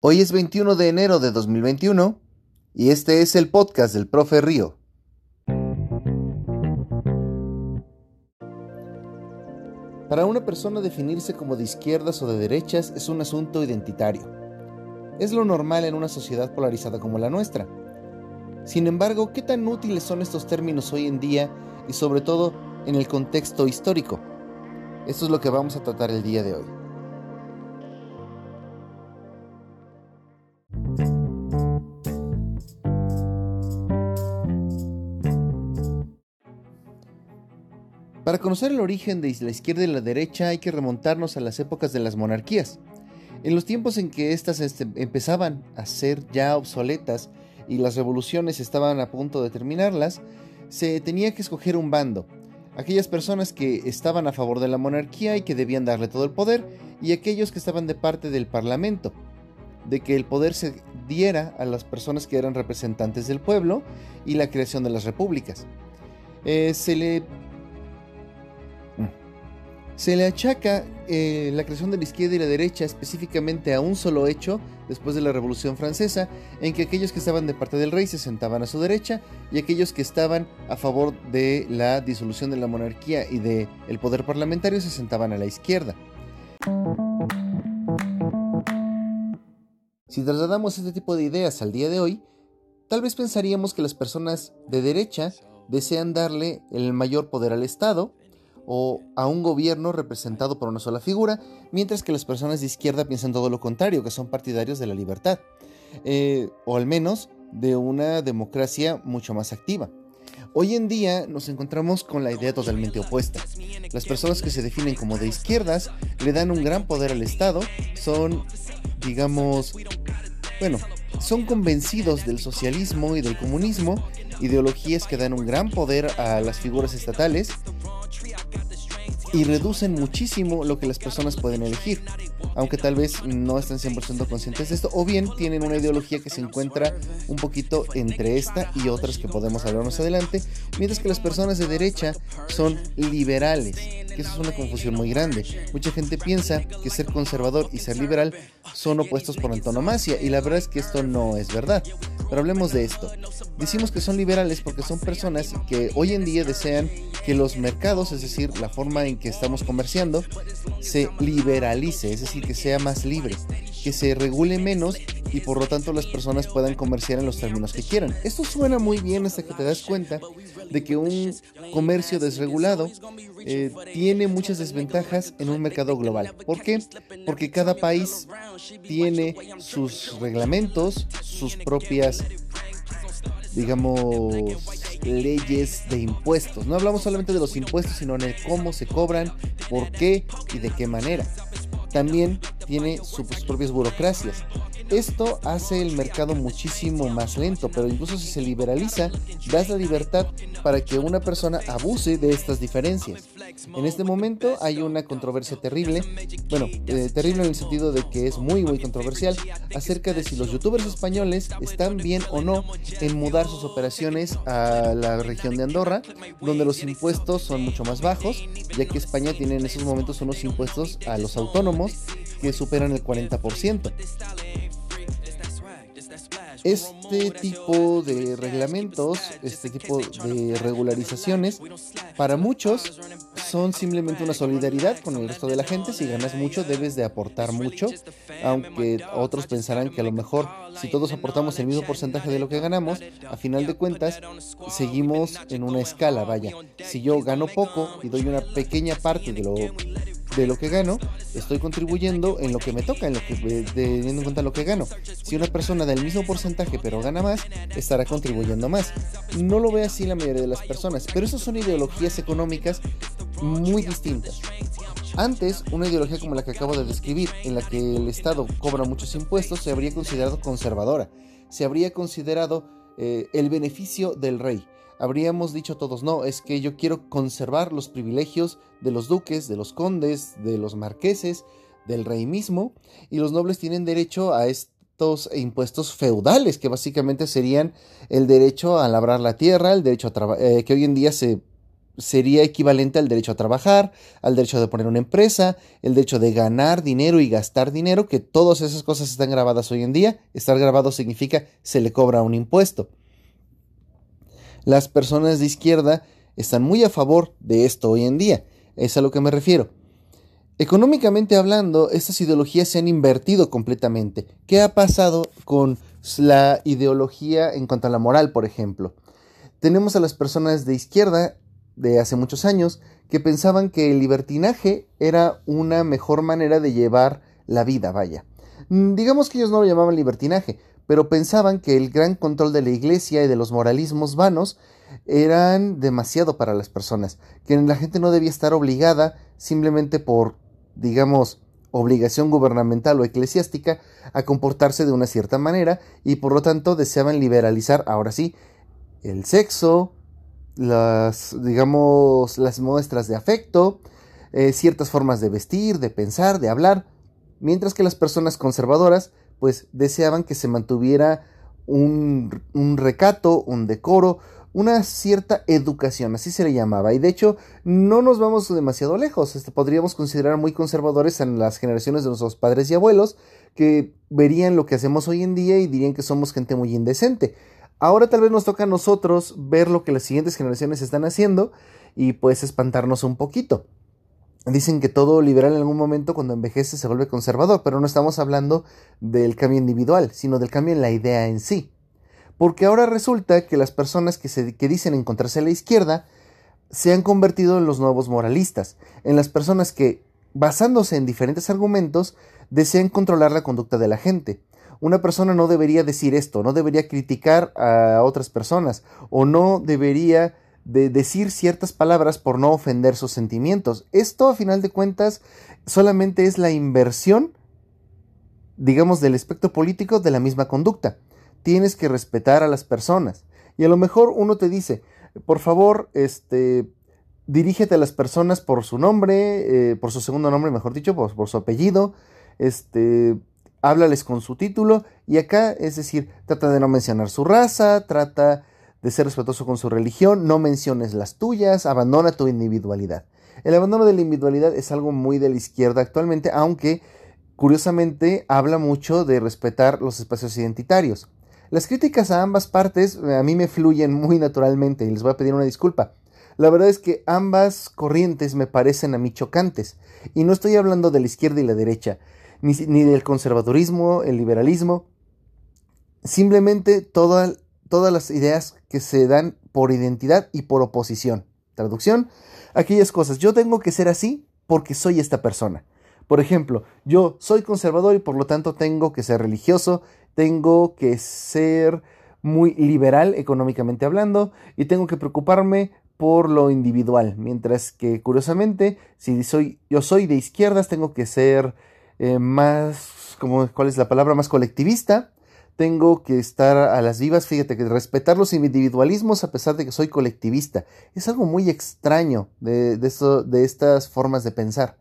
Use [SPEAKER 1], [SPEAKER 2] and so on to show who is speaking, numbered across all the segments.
[SPEAKER 1] Hoy es 21 de enero de 2021 y este es el podcast del profe Río. Para una persona definirse como de izquierdas o de derechas es un asunto identitario. Es lo normal en una sociedad polarizada como la nuestra. Sin embargo, ¿qué tan útiles son estos términos hoy en día y sobre todo en el contexto histórico? Esto es lo que vamos a tratar el día de hoy. Para conocer el origen de la izquierda y la derecha hay que remontarnos a las épocas de las monarquías. En los tiempos en que éstas este, empezaban a ser ya obsoletas y las revoluciones estaban a punto de terminarlas, se tenía que escoger un bando. Aquellas personas que estaban a favor de la monarquía y que debían darle todo el poder, y aquellos que estaban de parte del parlamento, de que el poder se diera a las personas que eran representantes del pueblo y la creación de las repúblicas. Eh, se le se le achaca eh, la creación de la izquierda y la derecha específicamente a un solo hecho después de la Revolución Francesa, en que aquellos que estaban de parte del rey se sentaban a su derecha y aquellos que estaban a favor de la disolución de la monarquía y del el poder parlamentario se sentaban a la izquierda. Si trasladamos este tipo de ideas al día de hoy, tal vez pensaríamos que las personas de derecha desean darle el mayor poder al Estado, o a un gobierno representado por una sola figura, mientras que las personas de izquierda piensan todo lo contrario, que son partidarios de la libertad, eh, o al menos de una democracia mucho más activa. Hoy en día nos encontramos con la idea totalmente opuesta. Las personas que se definen como de izquierdas le dan un gran poder al Estado, son, digamos, bueno, son convencidos del socialismo y del comunismo, ideologías que dan un gran poder a las figuras estatales y reducen muchísimo lo que las personas pueden elegir, aunque tal vez no estén 100% conscientes de esto, o bien tienen una ideología que se encuentra un poquito entre esta y otras que podemos hablar más adelante, mientras que las personas de derecha son liberales, que eso es una confusión muy grande. Mucha gente piensa que ser conservador y ser liberal son opuestos por antonomasia, y la verdad es que esto no es verdad. Pero hablemos de esto. Decimos que son liberales porque son personas que hoy en día desean que los mercados, es decir, la forma en que estamos comerciando, se liberalice, es decir, que sea más libre, que se regule menos y por lo tanto las personas puedan comerciar en los términos que quieran. Esto suena muy bien hasta que te das cuenta de que un comercio desregulado eh, tiene muchas desventajas en un mercado global. ¿Por qué? Porque cada país tiene sus reglamentos, sus propias, digamos, leyes de impuestos. No hablamos solamente de los impuestos, sino de cómo se cobran, por qué y de qué manera. También tiene sus propias burocracias. Esto hace el mercado muchísimo más lento, pero incluso si se liberaliza, das la libertad para que una persona abuse de estas diferencias. En este momento hay una controversia terrible, bueno, eh, terrible en el sentido de que es muy, muy controversial, acerca de si los youtubers españoles están bien o no en mudar sus operaciones a la región de Andorra, donde los impuestos son mucho más bajos, ya que España tiene en esos momentos unos impuestos a los autónomos que superan el 40%. Este tipo de reglamentos, este tipo de regularizaciones, para muchos son simplemente una solidaridad con el resto de la gente. Si ganas mucho, debes de aportar mucho, aunque otros pensarán que a lo mejor si todos aportamos el mismo porcentaje de lo que ganamos, a final de cuentas seguimos en una escala, vaya. Si yo gano poco y doy una pequeña parte de lo de lo que gano, estoy contribuyendo en lo que me toca, en lo que, eh, teniendo en cuenta lo que gano. Si una persona da el mismo porcentaje pero gana más, estará contribuyendo más. No lo ve así la mayoría de las personas, pero esas son ideologías económicas muy distintas. Antes, una ideología como la que acabo de describir, en la que el Estado cobra muchos impuestos, se habría considerado conservadora. Se habría considerado eh, el beneficio del rey habríamos dicho todos, no, es que yo quiero conservar los privilegios de los duques, de los condes, de los marqueses, del rey mismo, y los nobles tienen derecho a estos impuestos feudales, que básicamente serían el derecho a labrar la tierra, el derecho a eh, que hoy en día se sería equivalente al derecho a trabajar, al derecho de poner una empresa, el derecho de ganar dinero y gastar dinero, que todas esas cosas están grabadas hoy en día. Estar grabado significa se le cobra un impuesto. Las personas de izquierda están muy a favor de esto hoy en día. Es a lo que me refiero. Económicamente hablando, estas ideologías se han invertido completamente. ¿Qué ha pasado con la ideología en cuanto a la moral, por ejemplo? Tenemos a las personas de izquierda de hace muchos años que pensaban que el libertinaje era una mejor manera de llevar la vida, vaya. Digamos que ellos no lo llamaban libertinaje, pero pensaban que el gran control de la iglesia y de los moralismos vanos eran demasiado para las personas, que la gente no debía estar obligada simplemente por, digamos, obligación gubernamental o eclesiástica a comportarse de una cierta manera y por lo tanto deseaban liberalizar, ahora sí, el sexo, las, digamos, las muestras de afecto, eh, ciertas formas de vestir, de pensar, de hablar, mientras que las personas conservadoras, pues, deseaban que se mantuviera un, un recato, un decoro, una cierta educación, así se le llamaba. Y de hecho, no nos vamos demasiado lejos. Este, podríamos considerar muy conservadores en las generaciones de nuestros padres y abuelos, que verían lo que hacemos hoy en día y dirían que somos gente muy indecente. Ahora tal vez nos toca a nosotros ver lo que las siguientes generaciones están haciendo y pues espantarnos un poquito. Dicen que todo liberal en algún momento cuando envejece se vuelve conservador, pero no estamos hablando del cambio individual, sino del cambio en la idea en sí. Porque ahora resulta que las personas que, se, que dicen encontrarse a la izquierda se han convertido en los nuevos moralistas, en las personas que, basándose en diferentes argumentos, desean controlar la conducta de la gente una persona no debería decir esto, no debería criticar a otras personas o no debería de decir ciertas palabras por no ofender sus sentimientos. Esto a final de cuentas solamente es la inversión, digamos, del aspecto político de la misma conducta. Tienes que respetar a las personas. Y a lo mejor uno te dice, por favor, este, dirígete a las personas por su nombre, eh, por su segundo nombre, mejor dicho, por, por su apellido, este, háblales con su título y acá, es decir, trata de no mencionar su raza, trata de ser respetuoso con su religión, no menciones las tuyas, abandona tu individualidad. El abandono de la individualidad es algo muy de la izquierda actualmente, aunque curiosamente habla mucho de respetar los espacios identitarios. Las críticas a ambas partes eh, a mí me fluyen muy naturalmente y les voy a pedir una disculpa. La verdad es que ambas corrientes me parecen a mí chocantes. Y no estoy hablando de la izquierda y la derecha, ni, del conservadurismo, el liberalismo, simplemente todas las ideas que se dan por identidad y por oposición. Traducción, aquellas cosas, yo tengo que ser así porque soy esta persona. Por ejemplo, yo soy conservador y por lo tanto tengo que ser religioso, tengo que ser muy liberal económicamente hablando y tengo que preocuparme por lo individual, mientras que curiosamente, si soy yo soy de izquierdas, tengo que ser eh, más, como, ¿cuál es la palabra? Más colectivista. Tengo que estar a las vivas, fíjate que respetar los individualismos a pesar de que soy colectivista. Es algo muy extraño de, de, estas formas de pensar.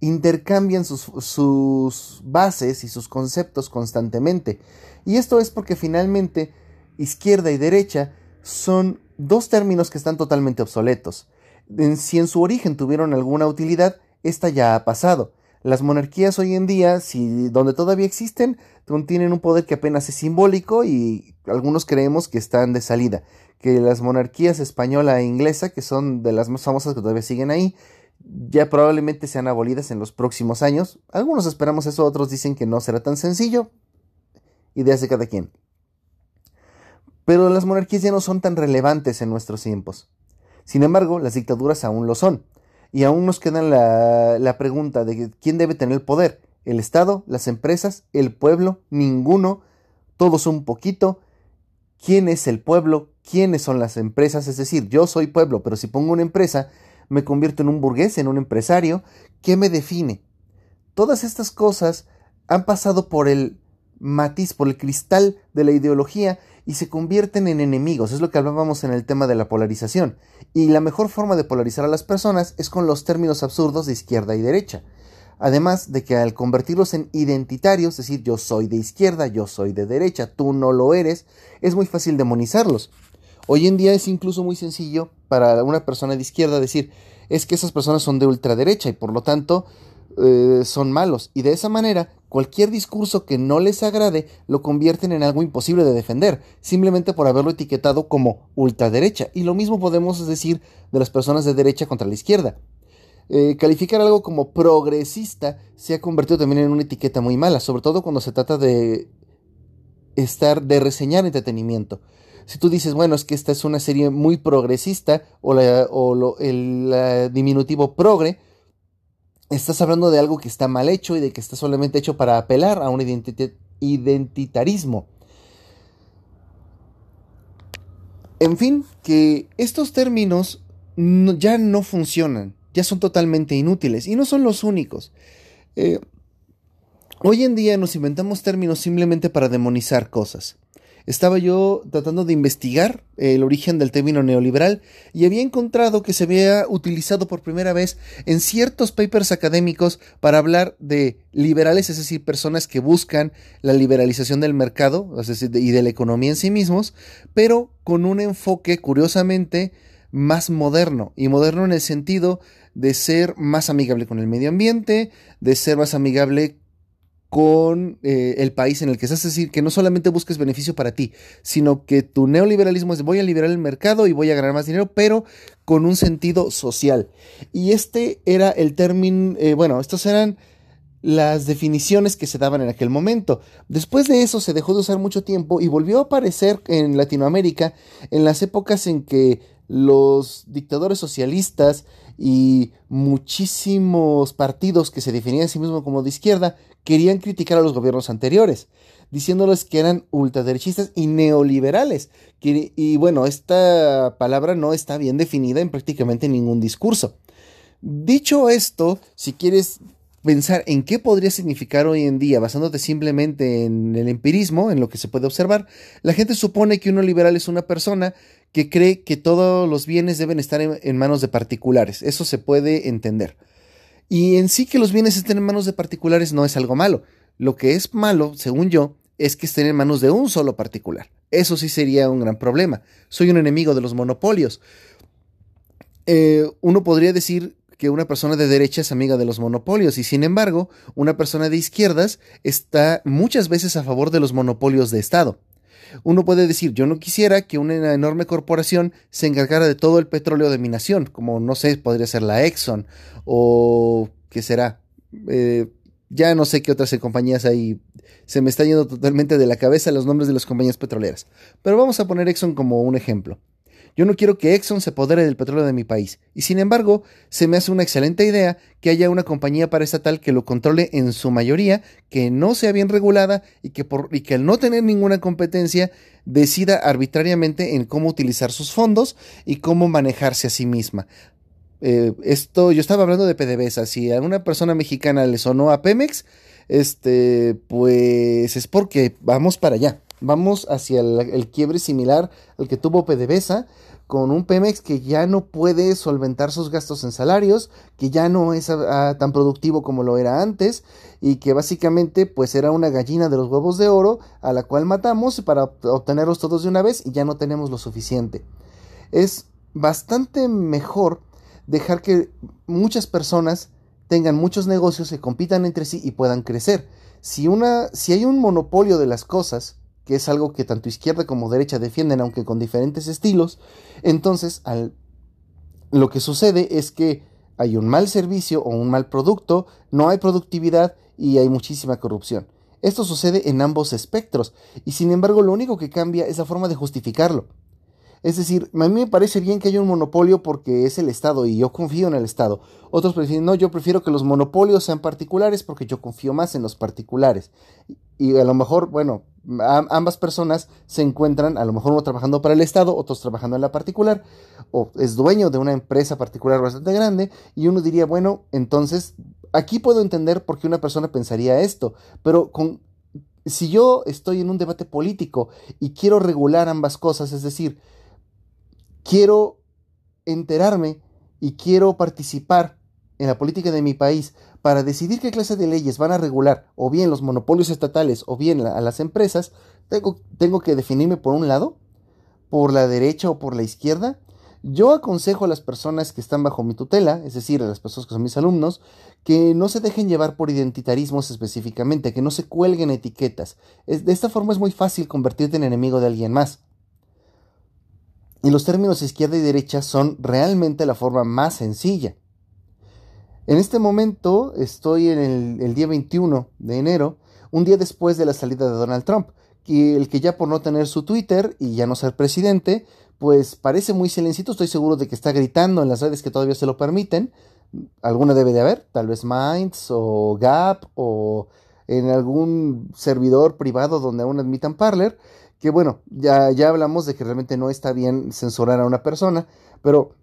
[SPEAKER 1] Intercambian sus, sus bases y sus conceptos constantemente. Y esto es porque finalmente izquierda y derecha son dos términos que están totalmente obsoletos. Si en su origen tuvieron alguna utilidad, esta ya ha pasado. Las monarquías hoy en día, si donde todavía existen, tienen un poder que apenas es simbólico y algunos creemos que están de salida. Que las monarquías española e inglesa, que son de las más famosas que todavía siguen ahí, ya probablemente sean abolidas en los próximos años. Algunos esperamos eso, otros dicen que no será tan sencillo. Ideas de cada quien. Pero las monarquías ya no son tan relevantes en nuestros tiempos. Sin embargo, las dictaduras aún lo son. Y aún nos queda la, la pregunta de quién debe tener el poder. ¿El Estado? ¿Las empresas? ¿El pueblo? Ninguno. Todos un poquito. ¿Quién es el pueblo? ¿Quiénes son las empresas? Es decir, yo soy pueblo, pero si pongo una empresa, me convierto en un burgués, en un empresario. ¿Qué me define? Todas estas cosas han pasado por el matiz, por el cristal de la ideología y se convierten en enemigos. Es lo que hablábamos en el tema de la polarización. Y la mejor forma de polarizar a las personas es con los términos absurdos de izquierda y derecha. Además de que al convertirlos en identitarios, es decir, yo soy de izquierda, yo soy de derecha, tú no lo eres, es muy fácil demonizarlos. Hoy en día es incluso muy sencillo para una persona de izquierda decir, es que esas personas son de ultraderecha y por lo tanto eh, son malos. Y de esa manera, cualquier discurso que no les agrade lo convierten en algo imposible de defender, simplemente por haberlo etiquetado como ultraderecha. Y lo mismo podemos decir de las personas de derecha contra la izquierda. Eh, calificar algo como progresista se ha convertido también en una etiqueta muy mala, sobre todo cuando se trata de estar, de reseñar entretenimiento. Si tú dices, bueno, es que esta es una serie muy progresista o, el diminutivo progre, estás hablando de algo que está mal hecho y de que está solamente hecho para apelar a un identitarismo. En fin, que estos términos ya no funcionan, ya son totalmente inútiles y no son los únicos. Eh, hoy en día nos inventamos términos simplemente para demonizar cosas estaba yo tratando de investigar el origen del término neoliberal y había encontrado que se había utilizado por primera vez en ciertos papers académicos para hablar de liberales, es decir, personas que buscan la liberalización del mercado y de la economía en sí mismos, pero con un enfoque curiosamente más moderno y moderno en el sentido de ser más amigable con el medio ambiente, de ser más amigable con eh, el país en el que estás, es decir, que no solamente busques beneficio para ti, sino que tu neoliberalismo es voy a liberar el mercado y voy a ganar más dinero, pero con un sentido social. Y este era el término, eh, bueno, estos eran las definiciones que se daban en aquel momento. Después de eso se dejó de usar mucho tiempo y volvió a aparecer en Latinoamérica en las épocas en que los dictadores socialistas y muchísimos partidos que se definían a sí mismos como de izquierda querían criticar a los gobiernos anteriores, diciéndoles que eran ultraderechistas y neoliberales. y bueno, esta palabra no está bien definida en prácticamente ningún discurso. Dicho esto, si quieres pensar en qué podría significar hoy en día, basándote simplemente en el empirismo, en lo que se puede observar, la gente supone que un neoliberal es una persona que cree que todos los bienes deben estar en, manos de particulares. Eso se puede entender. Y en sí que los bienes estén en manos de particulares no es algo malo. Lo que es malo, según yo, es que estén en manos de un solo particular. Eso sí sería un gran problema. Soy un enemigo de los monopolios. Eh, uno podría decir que una persona de derecha es amiga de los monopolios y sin embargo una persona de izquierdas está muchas veces a favor de los monopolios de Estado. Uno puede decir, yo no quisiera que una enorme corporación se encargara de todo el petróleo de mi nación, como no sé, podría ser la Exxon o qué será. Eh, ya no sé qué otras compañías hay. Se me está yendo totalmente de la cabeza los nombres de las compañías petroleras. Pero vamos a poner Exxon como un ejemplo. Yo no quiero que Exxon se apodere del petróleo de mi país, y sin embargo, se me hace una excelente idea que haya una compañía paraestatal que lo controle en su mayoría, que no sea bien regulada y que, por, y que al no tener ninguna competencia decida arbitrariamente en cómo utilizar sus fondos y cómo manejarse a sí misma. Eh, esto, yo estaba hablando de PDVSA, si a una persona mexicana le sonó a Pemex, este, pues es porque vamos para allá vamos hacia el, quiebre similar al que tuvo PDVSA, con un Pemex que ya no puede solventar sus gastos en salarios, que ya no es ah, ah, tan productivo como lo era antes y que básicamente pues era una gallina de los huevos de oro a la cual matamos para obtenerlos todos de una vez y ya no tenemos lo suficiente. Es bastante mejor dejar que muchas personas tengan muchos negocios que compitan entre sí y puedan crecer. Si, una, si hay un monopolio de las cosas, que es algo que tanto izquierda como derecha defienden, aunque con diferentes estilos, entonces lo que sucede es que hay un mal servicio o un mal producto, no hay productividad y hay muchísima corrupción. Esto sucede en ambos espectros y sin embargo lo único que cambia es la forma de justificarlo. Es decir, a mí me parece bien que haya un monopolio porque es el Estado y yo confío en el Estado. Otros prefieren, no, yo prefiero que los monopolios sean particulares porque yo confío más en los particulares. Y a lo mejor, bueno, ambas personas se encuentran, a lo mejor uno trabajando para el Estado, otros trabajando en la particular, o es dueño de una empresa particular bastante grande, y uno diría, bueno, entonces aquí puedo entender por qué una persona pensaría esto, pero con, si yo estoy en un debate político y quiero regular ambas cosas, es decir, quiero enterarme y quiero participar en la política de mi país para decidir qué clase de leyes van a regular o bien los monopolios estatales o bien a las empresas, tengo, tengo que definirme por un lado por la derecha o por la izquierda? Yo aconsejo a las personas que están bajo mi tutela, es decir, a las personas que son mis alumnos, que no se dejen llevar por identitarismos específicamente, que no se cuelguen etiquetas. de esta forma es muy fácil convertirte en enemigo de alguien más. Y los términos izquierda y derecha son realmente la forma más sencilla. En este momento estoy en el, día 21 de enero, un día después de la salida de Donald Trump, y el que ya por no tener su Twitter y ya no ser presidente, pues parece muy silencito, estoy seguro de que está gritando en las redes que todavía se lo permiten, alguna debe de haber, tal vez Minds o Gap o en algún servidor privado donde aún admitan Parler, que bueno, ya, ya hablamos de que realmente no está bien censurar a una persona, pero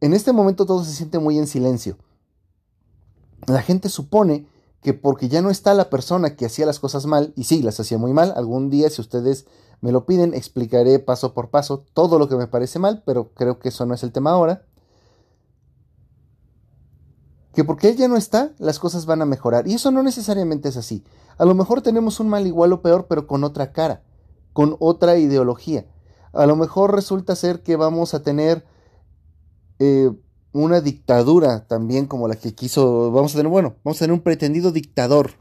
[SPEAKER 1] en este momento todo se siente muy en silencio. La gente supone que porque ya no está la persona que hacía las cosas mal, y sí, las hacía muy mal, algún día si ustedes me lo piden, explicaré paso por paso todo lo que me parece mal, pero creo que eso no es el tema ahora. Que porque él ya no está, las cosas van a mejorar. Y eso no necesariamente es así. A lo mejor tenemos un mal igual o peor, pero con otra cara con otra ideología. A lo mejor resulta ser que vamos a tener eh, una dictadura también como la que quiso, vamos a tener, bueno, vamos a tener un pretendido dictador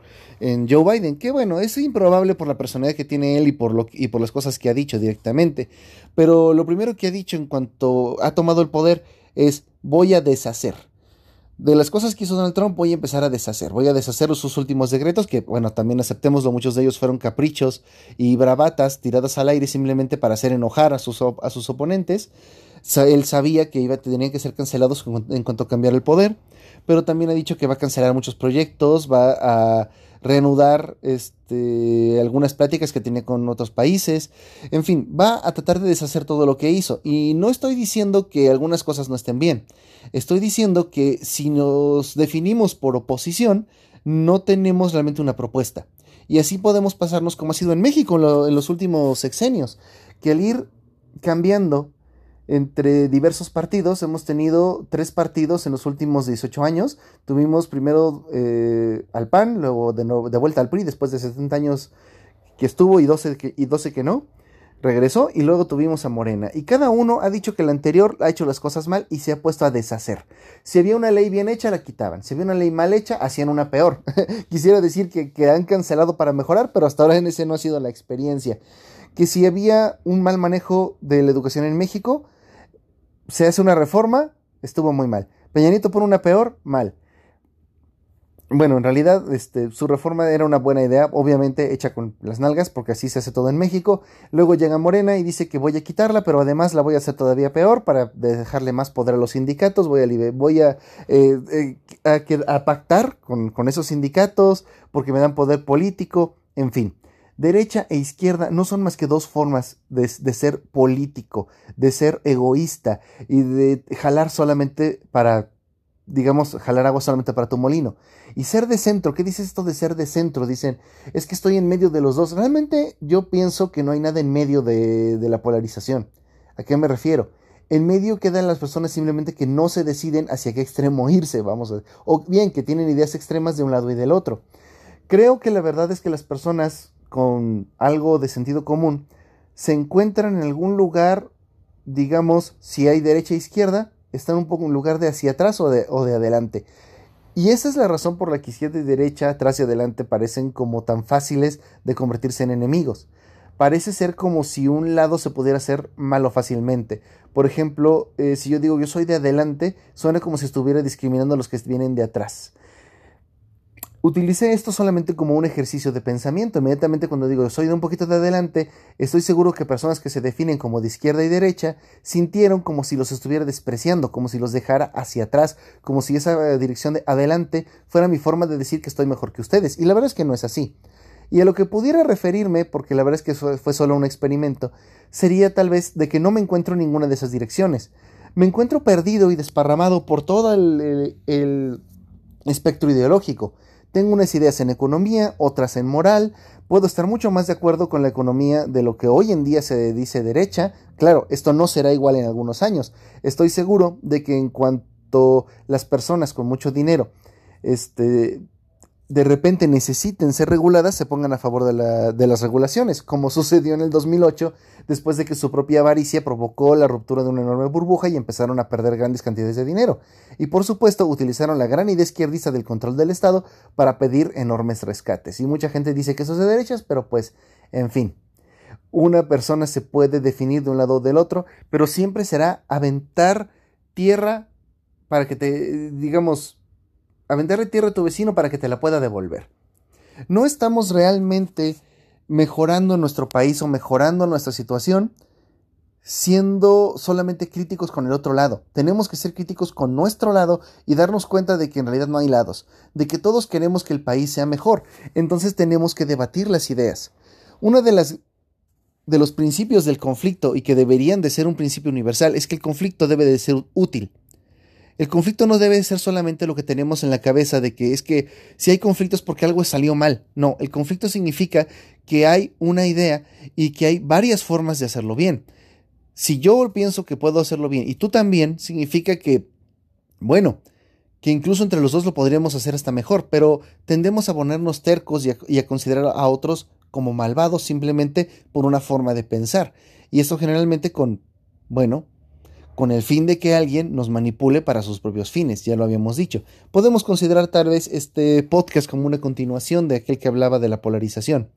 [SPEAKER 1] en Joe Biden, que bueno, es improbable por la personalidad que tiene él y por, lo, y por las cosas que ha dicho directamente, pero lo primero que ha dicho en cuanto ha tomado el poder es voy a deshacer de las cosas que hizo Donald Trump voy a empezar a deshacer. Voy a deshacer sus últimos decretos, que bueno, también aceptémoslo, muchos de ellos fueron caprichos y bravatas tiradas al aire simplemente para hacer enojar a sus, a sus oponentes. Él sabía que iba, tenían que ser cancelados en cuanto a el poder, pero también ha dicho que va a cancelar muchos proyectos, va a reanudar este, algunas pláticas que tenía con otros países. En fin, va a tratar de deshacer todo lo que hizo. Y no estoy diciendo que algunas cosas no estén bien. Estoy diciendo que si nos definimos por oposición, no tenemos realmente una propuesta. Y así podemos pasarnos como ha sido en México en los últimos sexenios, que al ir cambiando entre diversos partidos. Hemos tenido tres partidos en los últimos 18 años. Tuvimos primero eh, al PAN, luego de, vuelta al PRI, después de 70 años que estuvo y 12 que, y 12 que no. Regresó y luego tuvimos a Morena. Y cada uno ha dicho que el anterior ha hecho las cosas mal y se ha puesto a deshacer. Si había una ley bien hecha, la quitaban. Si había una ley mal hecha, hacían una peor. Quisiera decir que, que han cancelado para mejorar, pero hasta ahora en ese no ha sido la experiencia. Que si había un mal manejo de la educación en México, se hace una reforma, estuvo muy mal. Peñanito pone una peor, mal. Bueno, en realidad este, su reforma era una buena idea, obviamente hecha con las nalgas, porque así se hace todo en México. Luego llega Morena y dice que voy a quitarla, pero además la voy a hacer todavía peor para dejarle más poder a los sindicatos. Voy a, voy a, eh, eh, a pactar con, con esos sindicatos porque me dan poder político, en fin. Derecha e izquierda no son más que dos formas de, ser político, de ser egoísta y de jalar solamente para, digamos, jalar agua solamente para tu molino. Y ser de centro, ¿qué dice esto de ser de centro? Dicen, es que estoy en medio de los dos. Realmente yo pienso que no hay nada en medio de, la polarización. ¿A qué me refiero? En medio quedan las personas simplemente que no se deciden hacia qué extremo irse, vamos a o bien que tienen ideas extremas de un lado y del otro. Creo que la verdad es que las personas con algo de sentido común, se encuentran en algún lugar, digamos, si hay derecha e izquierda, están un poco en un lugar de hacia atrás o de, o de adelante. Y esa es la razón por la que izquierda y derecha, atrás y adelante, parecen como tan fáciles de convertirse en enemigos. Parece ser como si un lado se pudiera hacer malo fácilmente. Por ejemplo, eh, si yo digo yo soy de adelante, suena como si estuviera discriminando a los que vienen de atrás. Utilicé esto solamente como un ejercicio de pensamiento. Inmediatamente cuando digo soy de un poquito de adelante, estoy seguro que personas que se definen como de izquierda y derecha sintieron como si los estuviera despreciando, como si los dejara hacia atrás, como si esa dirección de adelante fuera mi forma de decir que estoy mejor que ustedes. Y la verdad es que no es así. Y a lo que pudiera referirme, porque la verdad es que fue solo un experimento, sería tal vez de que no me encuentro en ninguna de esas direcciones. Me encuentro perdido y desparramado por todo el espectro ideológico tengo unas ideas en economía, otras en moral. Puedo estar mucho más de acuerdo con la economía de lo que hoy en día se dice derecha. Claro, esto no será igual en algunos años. Estoy seguro de que en cuanto las personas con mucho dinero este, de repente necesiten ser reguladas se pongan a favor de, las regulaciones, como sucedió en el 2008, después de que su propia avaricia provocó la ruptura de una enorme burbuja y empezaron a perder grandes cantidades de dinero. Y por supuesto utilizaron la gran idea izquierdista del control del Estado para pedir enormes rescates. Y mucha gente dice que eso es de derechas, pero pues, en fin. Una persona se puede definir de un lado o del otro, pero siempre será aventar tierra para que te, digamos, aventarle tierra a tu vecino para que te la pueda devolver. No estamos realmente mejorando nuestro país o mejorando nuestra situación siendo solamente críticos con el otro lado. Tenemos que ser críticos con nuestro lado y darnos cuenta de que en realidad no hay lados, de que todos queremos que el país sea mejor. Entonces tenemos que debatir las ideas. Uno de de los principios del conflicto y que deberían de ser un principio universal es que el conflicto debe de ser útil. El conflicto no debe ser solamente lo que tenemos en la cabeza de que es que si hay conflictos porque algo salió mal. No, el conflicto significa que hay una idea y que hay varias formas de hacerlo bien. Si yo pienso que puedo hacerlo bien y tú también, significa que, bueno, que incluso entre los dos lo podríamos hacer hasta mejor, pero tendemos a ponernos tercos y a, y a considerar a otros como malvados simplemente por una forma de pensar. Y esto generalmente con, bueno, con el fin de que alguien nos manipule para sus propios fines, ya lo habíamos dicho. Podemos considerar tal vez este podcast como una continuación de aquel que hablaba de la polarización.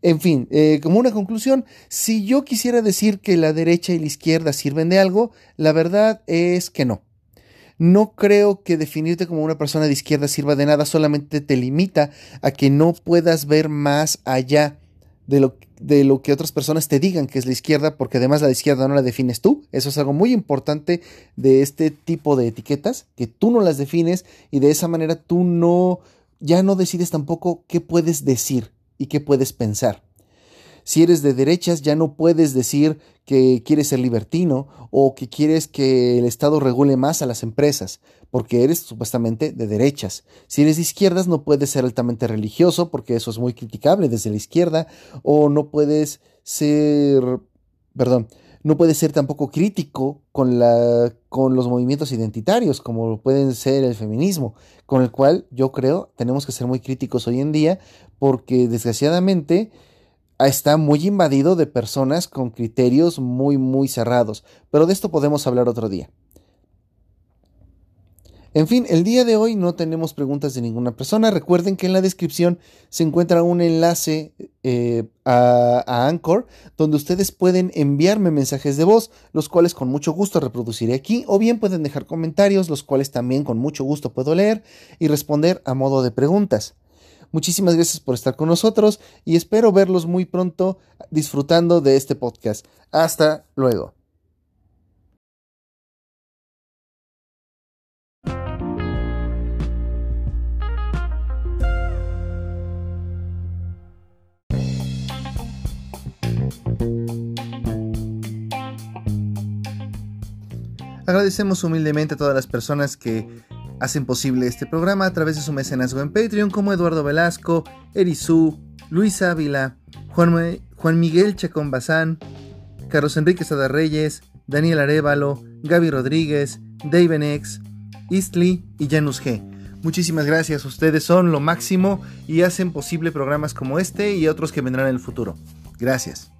[SPEAKER 1] En fin, eh, como una conclusión, si yo quisiera decir que la derecha y la izquierda sirven de algo, la verdad es que no. No creo que definirte como una persona de izquierda sirva de nada, solamente te limita a que no puedas ver más allá de lo, de lo que otras personas te digan que es la izquierda, porque además la izquierda no la defines tú. Eso es algo muy importante de este tipo de etiquetas, que tú no las defines y de esa manera tú no, ya no decides tampoco qué puedes decir y qué puedes pensar. Si eres de derechas, ya no puedes decir que quieres ser libertino o que quieres que el Estado regule más a las empresas, porque eres supuestamente de derechas. Si eres de izquierdas, no puedes ser altamente religioso, porque eso es muy criticable desde la izquierda, o no puedes ser, perdón, no puedes ser tampoco crítico con, la, con los movimientos identitarios, como pueden ser el feminismo, con el cual yo creo tenemos que ser muy críticos hoy en día, porque desgraciadamente está muy invadido de personas con criterios muy, muy cerrados, pero de esto podemos hablar otro día. En fin, el día de hoy no tenemos preguntas de ninguna persona. Recuerden que en la descripción se encuentra un enlace eh, a, a, Anchor donde ustedes pueden enviarme mensajes de voz, los cuales con mucho gusto reproduciré aquí, o bien pueden dejar comentarios, los cuales también con mucho gusto puedo leer y responder a modo de preguntas. Muchísimas gracias por estar con nosotros y espero verlos muy pronto disfrutando de este podcast. Hasta luego. Agradecemos humildemente a todas las personas que hacen posible este programa a través de su mecenazgo en Patreon como Eduardo Velasco, Erizú, Luis Ávila, Juan, Miguel Chacón Bazán, Carlos Enrique Sada Reyes, Daniel Arevalo, Gaby Rodríguez, David X, Eastly y Janus G. Muchísimas gracias, ustedes son lo máximo y hacen posible programas como este y otros que vendrán en el futuro. Gracias.